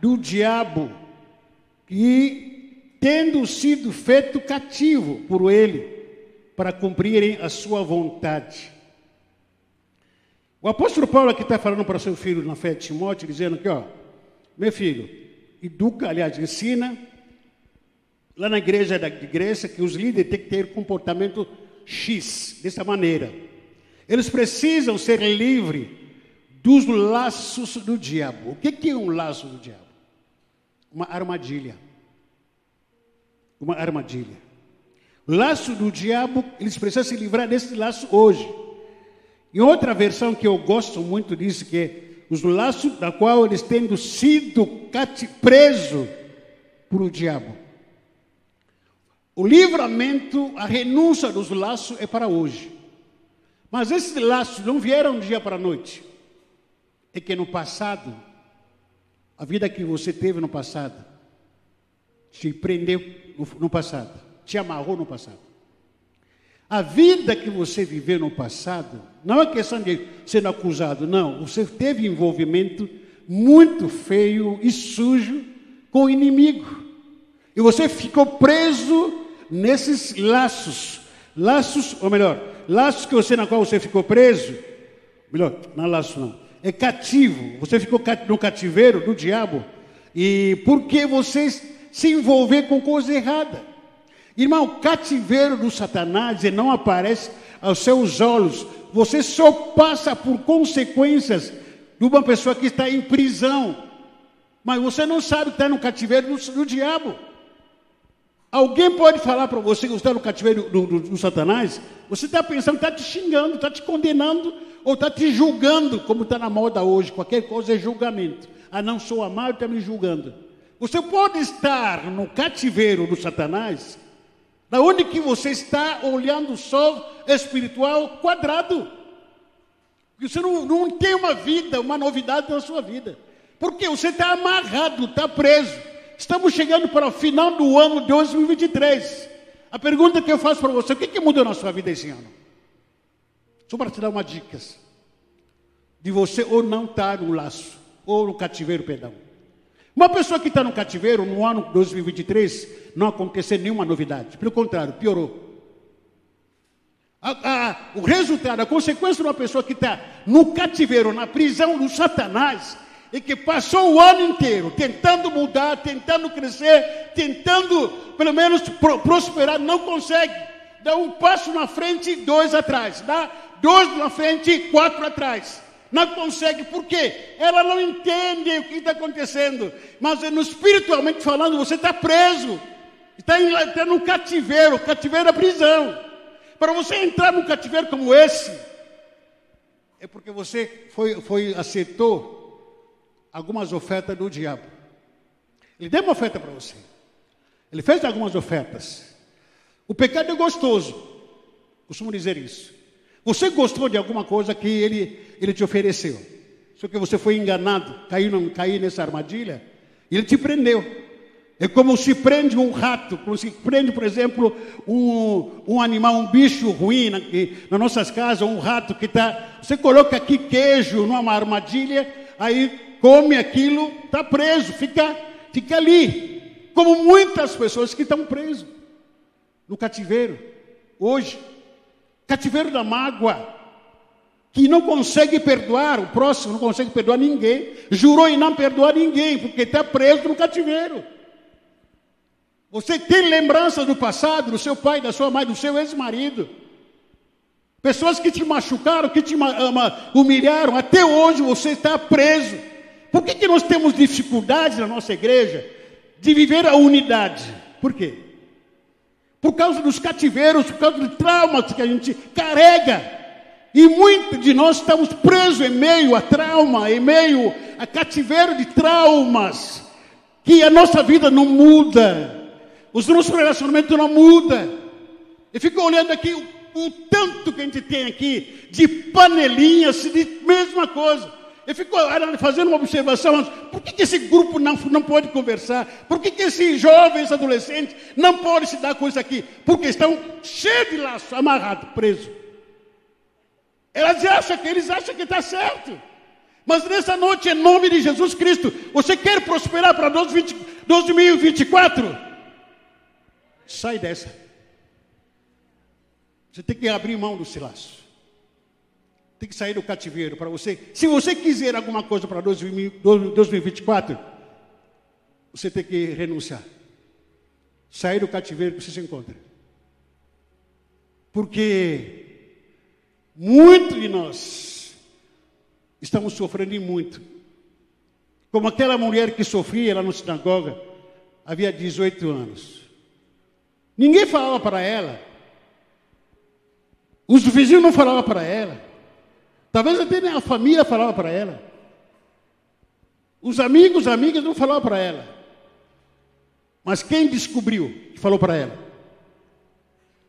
Do diabo. E tendo sido feito cativo por ele, para cumprirem a sua vontade. O apóstolo Paulo aqui está falando para seu filho na fé de Timóteo, dizendo que, ó, meu filho, educa, aliás, ensina lá na igreja da igreja que os líderes têm que ter comportamento X, dessa maneira. Eles precisam ser livres dos laços do diabo. O que é um laço do diabo? Uma armadilha. Uma armadilha. Laço do diabo, eles precisam se livrar desse laço hoje. Em outra versão que eu gosto muito disso, que é os laços da qual eles tendo sido presos por o diabo. O livramento, a renúncia dos laços é para hoje. Mas esses laços não vieram de dia para noite. É que no passado, a vida que você teve no passado, te prendeu no passado, te amarrou no passado. A vida que você viveu no passado, não é questão de ser acusado, não. Você teve envolvimento muito feio e sujo com o inimigo. E você ficou preso nesses laços, laços, ou melhor, laços que você na qual você ficou preso, melhor, não é laço não, é cativo. Você ficou no cativeiro do diabo e porque você se envolver com coisa errada. Irmão, cativeiro do Satanás e não aparece aos seus olhos. Você só passa por consequências de uma pessoa que está em prisão. Mas você não sabe que está no cativeiro do, do diabo. Alguém pode falar para você que está no cativeiro do, do, do Satanás? Você está pensando, está te xingando, está te condenando ou está te julgando, como está na moda hoje. Qualquer coisa é julgamento. Ah, não sou amado, está me julgando. Você pode estar no cativeiro do Satanás, da onde que você está olhando só espiritual quadrado. Você não, não tem uma vida, uma novidade na sua vida. Porque você está amarrado, está preso. Estamos chegando para o final do ano de 2023. A pergunta que eu faço para você: o que, que mudou na sua vida esse ano? Só para te dar uma dica de você ou não estar no laço, ou no cativeiro, perdão. Uma pessoa que está no cativeiro no ano 2023, não aconteceu nenhuma novidade. Pelo contrário, piorou. A, a, o resultado, a consequência de uma pessoa que está no cativeiro, na prisão do Satanás, e que passou o ano inteiro tentando mudar, tentando crescer, tentando pelo menos pro, prosperar, não consegue. Dá um passo na frente, dois atrás. Dá dois na frente, quatro atrás. Não consegue, por quê? Ela não entende o que está acontecendo. Mas no espiritualmente falando, você está preso. Está, em, está no cativeiro, cativeiro da prisão. Para você entrar num cativeiro como esse, é porque você foi, foi aceitou algumas ofertas do diabo. Ele deu uma oferta para você. Ele fez algumas ofertas. O pecado é gostoso. Costumo dizer isso. Você gostou de alguma coisa que ele, ele te ofereceu. Só que você foi enganado, caiu, caiu nessa armadilha, ele te prendeu. É como se prende um rato, como se prende, por exemplo, um, um animal, um bicho ruim na, nas nossas casas, um rato que está. Você coloca aqui queijo numa armadilha, aí come aquilo, está preso, fica, fica ali. Como muitas pessoas que estão presos no cativeiro, hoje. Cativeiro da mágoa, que não consegue perdoar o próximo, não consegue perdoar ninguém, jurou em não perdoar ninguém, porque está preso no cativeiro. Você tem lembranças do passado, do seu pai, da sua mãe, do seu ex-marido. Pessoas que te machucaram, que te humilharam, até hoje você está preso. Por que, que nós temos dificuldades na nossa igreja de viver a unidade? Por quê? Por causa dos cativeiros, por causa do trauma que a gente carrega. E muitos de nós estamos presos em meio a trauma, em meio a cativeiro de traumas, que a nossa vida não muda, os nossos relacionamentos não mudam. Eu fico olhando aqui o, o tanto que a gente tem aqui de panelinhas, de mesma coisa. Eu fico fazendo uma observação, por que, que esse grupo não, não pode conversar? Por que, que esses jovens adolescentes não podem se dar com isso aqui? Porque estão cheios de laço, amarrados, presos. Elas acham que eles acham que está certo. Mas nessa noite, em nome de Jesus Cristo, você quer prosperar para 2024? Sai dessa. Você tem que abrir mão do laço. Tem que sair do cativeiro para você. Se você quiser alguma coisa para 2024, você tem que renunciar. Sair do cativeiro que você se encontra. Porque muito de nós estamos sofrendo muito. Como aquela mulher que sofria lá na sinagoga, havia 18 anos. Ninguém falava para ela. Os vizinhos não falavam para ela. Talvez até a família falava para ela. Os amigos, amigas não falavam para ela. Mas quem descobriu que falou para ela?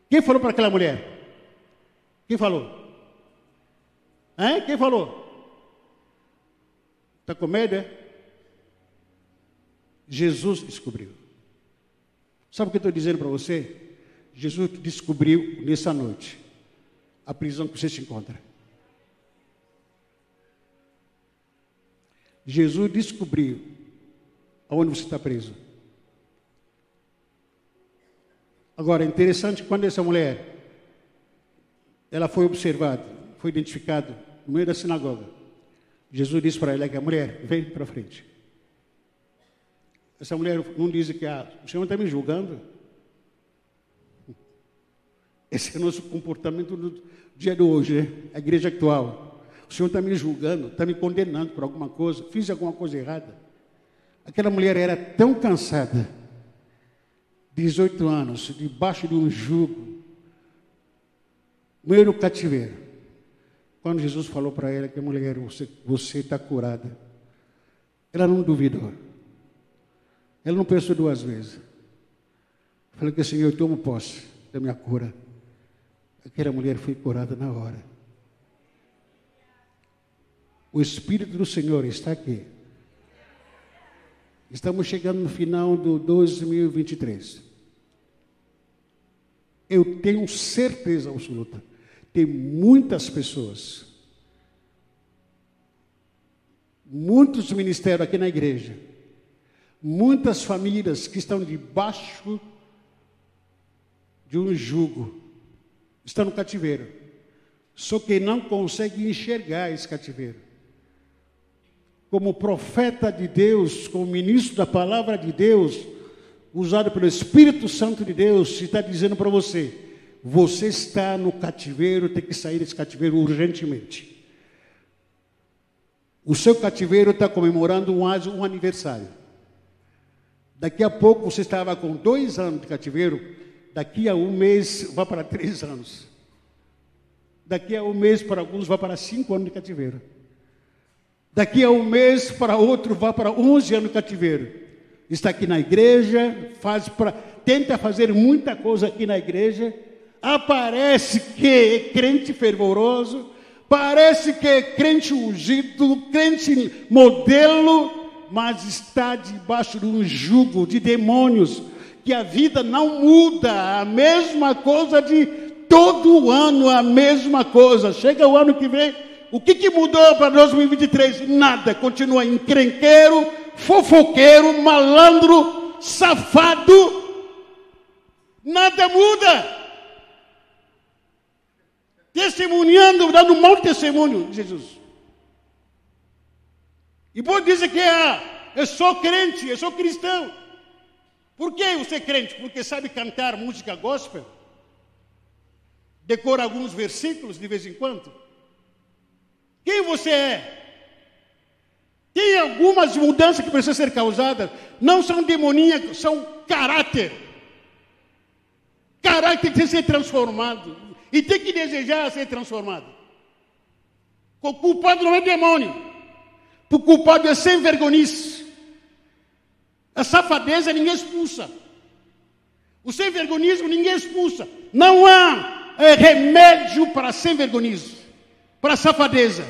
Quem falou para aquela mulher? Quem falou? Hein? Quem falou? Está com medo, é? Jesus descobriu. Sabe o que eu estou dizendo para você? Jesus descobriu nessa noite a prisão que você se encontra. Jesus descobriu aonde você está preso. Agora, interessante quando essa mulher ela foi observada, foi identificada no meio da sinagoga. Jesus disse para ela que a mulher, vem para frente. Essa mulher não diz que ah, o Senhor está me julgando. Esse é o nosso comportamento do dia de hoje, né? a igreja atual. O Senhor está me julgando, está me condenando por alguma coisa, fiz alguma coisa errada. Aquela mulher era tão cansada, 18 anos, debaixo de um jugo, meio do cativeiro. Quando Jesus falou para ela que a mulher, você está curada, ela não duvidou. Ela não pensou duas vezes. Falou que Senhor, eu tomo posse da minha cura. Aquela mulher foi curada na hora. O Espírito do Senhor está aqui. Estamos chegando no final do 2023. Eu tenho certeza absoluta. Tem muitas pessoas, muitos ministérios aqui na igreja, muitas famílias que estão debaixo de um jugo, estão no cativeiro, só que não conseguem enxergar esse cativeiro. Como profeta de Deus, como ministro da palavra de Deus, usado pelo Espírito Santo de Deus, está dizendo para você: você está no cativeiro, tem que sair desse cativeiro urgentemente. O seu cativeiro está comemorando um, um aniversário. Daqui a pouco você estava com dois anos de cativeiro, daqui a um mês vai para três anos. Daqui a um mês para alguns vai para cinco anos de cativeiro. Daqui a um mês para outro vai para onze anos de cativeiro. Está aqui na igreja, faz pra, tenta fazer muita coisa aqui na igreja, aparece que é crente fervoroso, parece que é crente ungido, crente modelo, mas está debaixo de um jugo de demônios, que a vida não muda, a mesma coisa de todo ano, a mesma coisa. Chega o ano que vem, o que, que mudou para 2023? Nada, continua encrenqueiro, fofoqueiro, malandro, safado, nada muda. Testemunhando, dando mau testemunho de Jesus. E pode dizer que ah, eu sou crente, eu sou cristão. Por que você é crente? Porque sabe cantar música gospel? Decora alguns versículos de vez em quando? Quem você é? Tem algumas mudanças que precisam ser causadas. Não são demoníacas, são caráter. Caráter tem que ser transformado. E tem que desejar ser transformado. O culpado não é demônio. O culpado é sem vergonhice. A safadeza ninguém expulsa. O sem vergonhismo ninguém expulsa. Não há é, remédio para sem vergonhismo, para safadeza.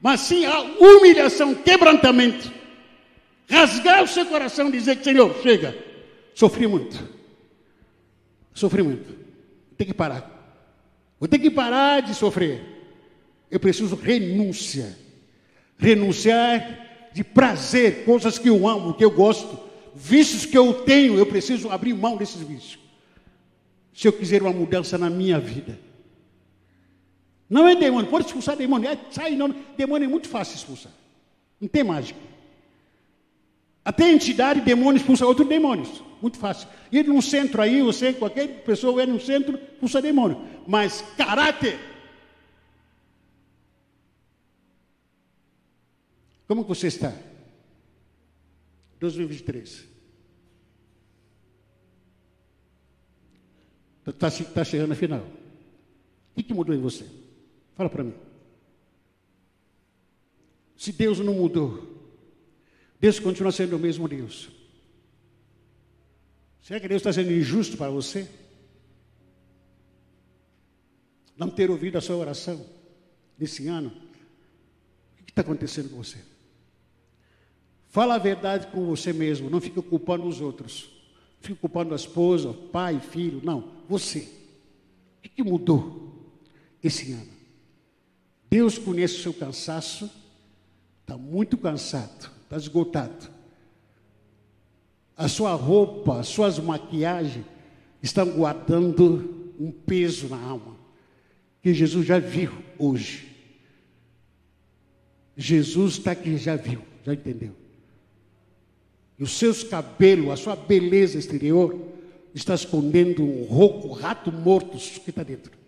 Mas sim a humilhação, quebrantamento. Rasgar o seu coração e dizer Senhor, chega. Sofri muito. Sofri muito. Tem que parar. Vou ter que parar de sofrer. Eu preciso renúncia renunciar de prazer, coisas que eu amo, que eu gosto, vícios que eu tenho, eu preciso abrir mão desses vícios. Se eu quiser uma mudança na minha vida. Não é demônio, pode expulsar demônio. É, sai, não. Demônio é muito fácil expulsar. Não tem mágica. Até entidade, demônio expulsa outros demônios. Muito fácil. Ir num centro aí, você, qualquer pessoa vai num centro, expulsa demônio. Mas caráter. Como você está? 2023. Está tá chegando a final. O que, que mudou em você? Fala para mim. Se Deus não mudou, Deus continua sendo o mesmo Deus. Será que Deus está sendo injusto para você? Não ter ouvido a sua oração nesse ano? O que está acontecendo com você? Fala a verdade com você mesmo, não fique culpando os outros. Não fique culpando a esposa, pai, filho, não. Você. O que mudou esse ano? Deus conhece o seu cansaço, está muito cansado, está esgotado. A sua roupa, as suas maquiagens estão guardando um peso na alma, que Jesus já viu hoje. Jesus está aqui, já viu, já entendeu. E os seus cabelos, a sua beleza exterior, está escondendo um rouco, rato morto que está dentro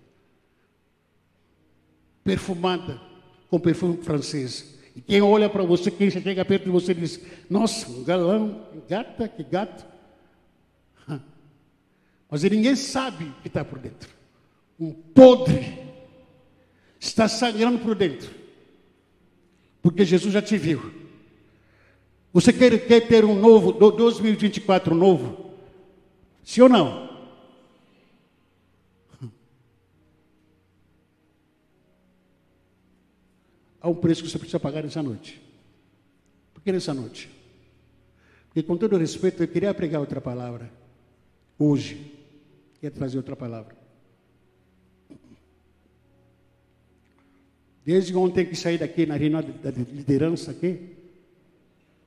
perfumada com perfume francês. E quem olha para você, quem chega perto de você, diz: Nossa, um galão, gata, que gato. Mas ninguém sabe o que está por dentro. Um podre está sangrando por dentro. Porque Jesus já te viu. Você quer, quer ter um novo, 2024 novo? Sim ou não? Há um preço que você precisa pagar nessa noite. Por que nessa noite? Porque, com todo respeito, eu queria pregar outra palavra. Hoje. Queria trazer outra palavra. Desde ontem que saí daqui na reunião da liderança aqui,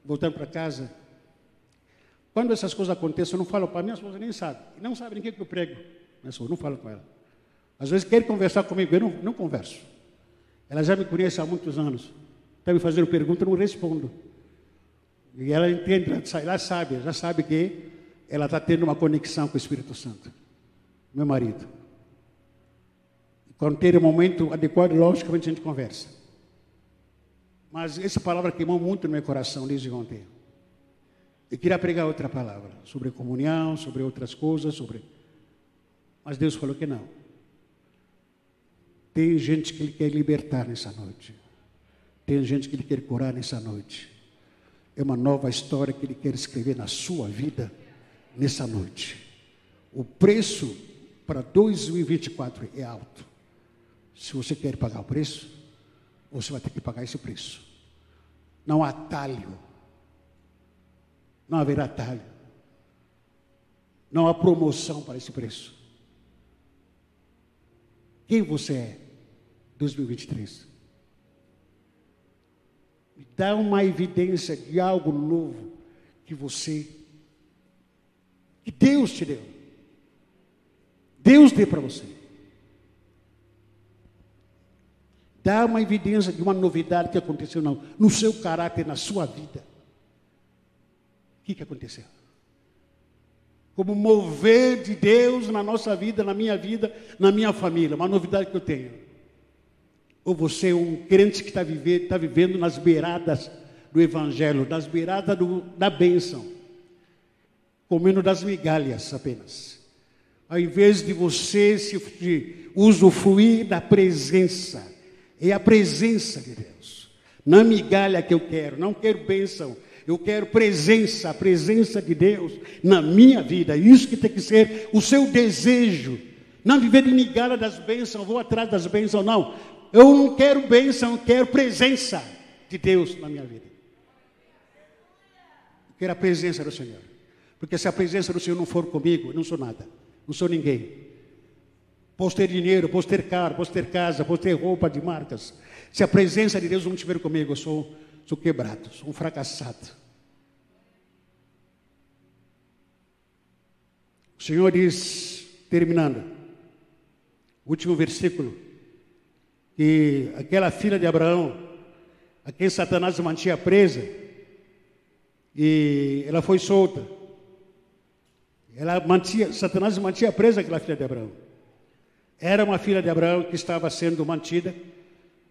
voltando para casa, quando essas coisas acontecem, eu não falo para minha esposa, nem sabe. Não sabe o que eu prego. Minha esposa, não falo com ela. Às vezes quer conversar comigo, eu não, não converso. Ela já me conhece há muitos anos. Está me fazendo pergunta, eu não respondo. E ela entende, ela sabe, já sabe que ela está tendo uma conexão com o Espírito Santo. Meu marido. Quando ter o um momento adequado, logicamente a gente conversa. Mas essa palavra queimou muito no meu coração desde ontem. Eu queria pregar outra palavra, sobre comunhão, sobre outras coisas, sobre. Mas Deus falou que não. Tem gente que Ele quer libertar nessa noite. Tem gente que Ele quer curar nessa noite. É uma nova história que Ele quer escrever na sua vida nessa noite. O preço para 2024 é alto. Se você quer pagar o preço, você vai ter que pagar esse preço. Não há atalho. Não haverá atalho. Não há promoção para esse preço. Quem você é? 2023. Me dá uma evidência de algo novo que você, que Deus te deu. Deus deu para você. Dá uma evidência de uma novidade que aconteceu não, no seu caráter, na sua vida. O que, que aconteceu? Como mover de Deus na nossa vida, na minha vida, na minha família. Uma novidade que eu tenho. Ou você é um crente que está vivendo, tá vivendo nas beiradas do Evangelho, nas beiradas do, da bênção, comendo das migalhas apenas. Ao invés de você se de usufruir da presença, é a presença de Deus. Não migalha que eu quero, não quero bênção, eu quero presença, a presença de Deus na minha vida. Isso que tem que ser o seu desejo. Não viver de migalha das bênçãos, vou atrás das bênçãos, não. Eu não quero bênção, eu quero presença de Deus na minha vida. Eu quero a presença do Senhor. Porque se a presença do Senhor não for comigo, eu não sou nada. Não sou ninguém. Posso ter dinheiro, posso ter carro, posso ter casa, posso ter roupa de marcas. Se a presença de Deus não estiver comigo, eu sou, sou quebrado, sou um fracassado. O Senhor diz, terminando, último versículo que aquela filha de Abraão, a quem Satanás mantinha presa, e ela foi solta. Ela mantinha, Satanás mantinha presa aquela filha de Abraão. Era uma filha de Abraão que estava sendo mantida,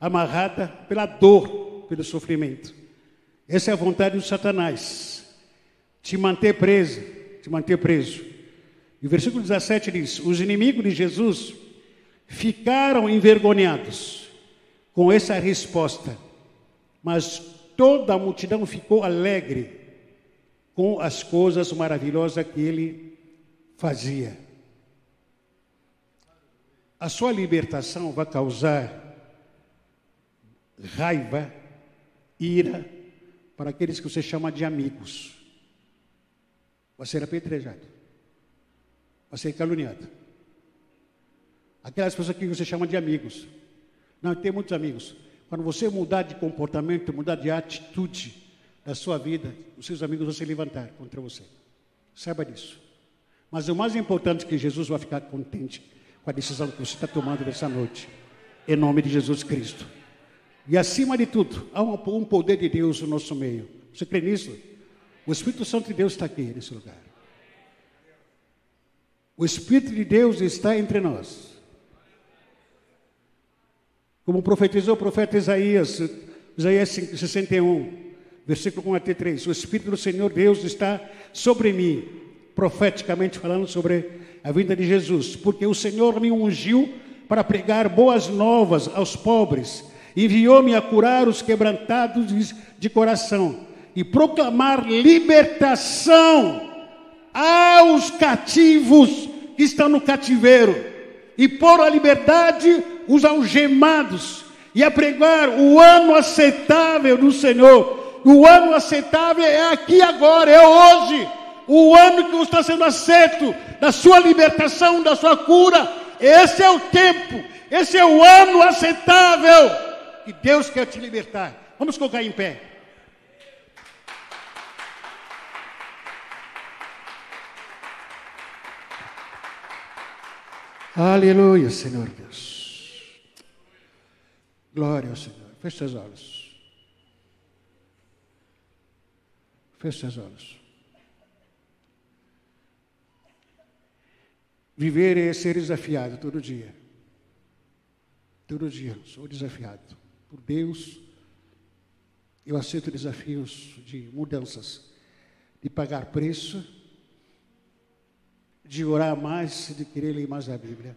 amarrada pela dor, pelo sofrimento. Essa é a vontade de Satanás. Te manter preso, te manter preso. E o versículo 17 diz: Os inimigos de Jesus ficaram envergonhados com essa resposta, mas toda a multidão ficou alegre com as coisas maravilhosas que ele fazia. A sua libertação vai causar raiva, ira para aqueles que você chama de amigos. Vai ser apedrejado, vai ser caluniado. Aquelas pessoas que você chama de amigos. Não, tem muitos amigos. Quando você mudar de comportamento, mudar de atitude da sua vida, os seus amigos vão se levantar contra você. Saiba disso. Mas o mais importante é que Jesus vai ficar contente com a decisão que você está tomando nessa noite. Em nome de Jesus Cristo. E acima de tudo, há um poder de Deus no nosso meio. Você crê nisso? O Espírito Santo de Deus está aqui nesse lugar. O Espírito de Deus está entre nós. Como profetizou o profeta Isaías, Isaías 61, versículo 1 até 3. O Espírito do Senhor Deus está sobre mim, profeticamente falando sobre a vinda de Jesus, porque o Senhor me ungiu para pregar boas novas aos pobres, enviou-me a curar os quebrantados de coração e proclamar libertação aos cativos que estão no cativeiro e pôr a liberdade os algemados e a pregar o ano aceitável do Senhor. O ano aceitável é aqui agora, é hoje. O ano que está sendo aceito da sua libertação, da sua cura. Esse é o tempo, esse é o ano aceitável que Deus quer te libertar. Vamos colocar em pé. Aleluia, Senhor Deus. Glória ao Senhor. Feche seus olhos. Feche seus olhos. Viver é ser desafiado todo dia. Todo dia sou desafiado por Deus. Eu aceito desafios de mudanças, de pagar preço, de orar mais, de querer ler mais a Bíblia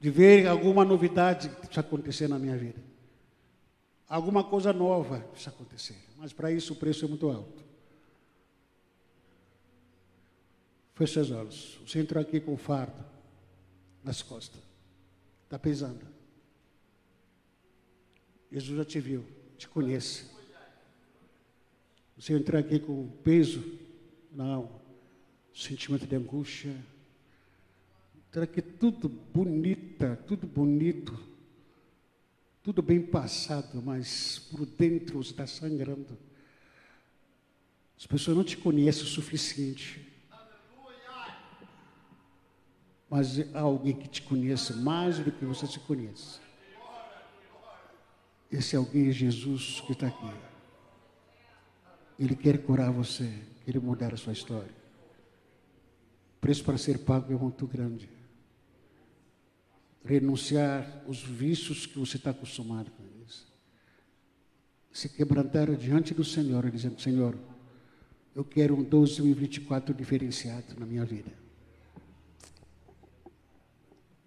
de ver alguma novidade que está acontecendo na minha vida. Alguma coisa nova está acontecendo. Mas para isso o preço é muito alto. Feche seus olhos. Você entrou aqui com fardo nas costas. Está pesando. Jesus já te viu, te conhece. Você entrou aqui com peso na alma, sentimento de angústia, Será que tudo bonita, tudo bonito, tudo bem passado, mas por dentro está sangrando. As pessoas não te conhecem o suficiente. Mas há alguém que te conhece mais do que você se conhece. Esse alguém é Jesus que está aqui. Ele quer curar você, quer mudar a sua história. O preço para ser pago é muito grande renunciar os vícios que você está acostumado com eles. Se quebrantar diante do Senhor, dizendo: Senhor, eu quero um 2024 diferenciado na minha vida.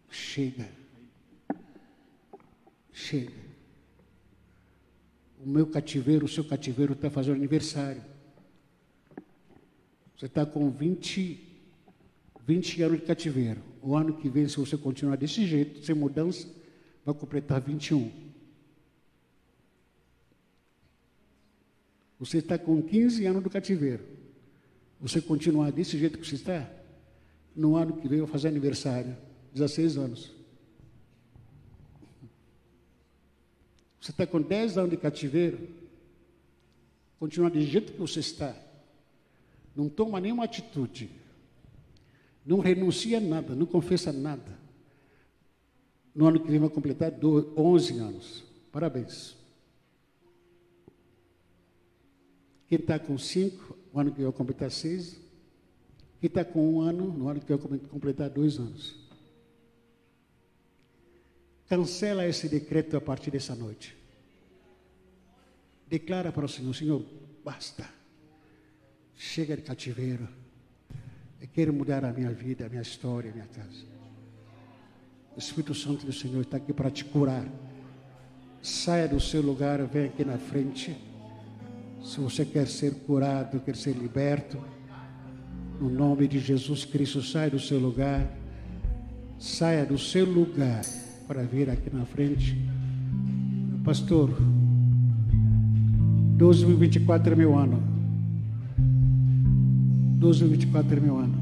Chega. Chega. O meu cativeiro, o seu cativeiro está fazendo aniversário. Você está com 20, 20 anos de cativeiro. O ano que vem, se você continuar desse jeito, sem mudança, vai completar 21. Você está com 15 anos do cativeiro. Você continuar desse jeito que você está, no ano que vem vai fazer aniversário, 16 anos. Você está com 10 anos de cativeiro, continuar do jeito que você está, não toma nenhuma atitude não renuncia a nada, não confessa nada. No ano que vem vai completar 11 anos. Parabéns. Quem está com 5, no ano que vem vai completar 6. Quem está com um ano, no ano que vem vai completar dois anos. Cancela esse decreto a partir dessa noite. Declara para o Senhor: Senhor, basta. Chega de cativeiro. Eu quero mudar a minha vida, a minha história, a minha casa. O Espírito Santo do Senhor está aqui para te curar. Saia do seu lugar, vem aqui na frente. Se você quer ser curado, quer ser liberto, no nome de Jesus Cristo, saia do seu lugar. Saia do seu lugar para vir aqui na frente. Pastor, 2024 é meu ano. 2024 é meu ano.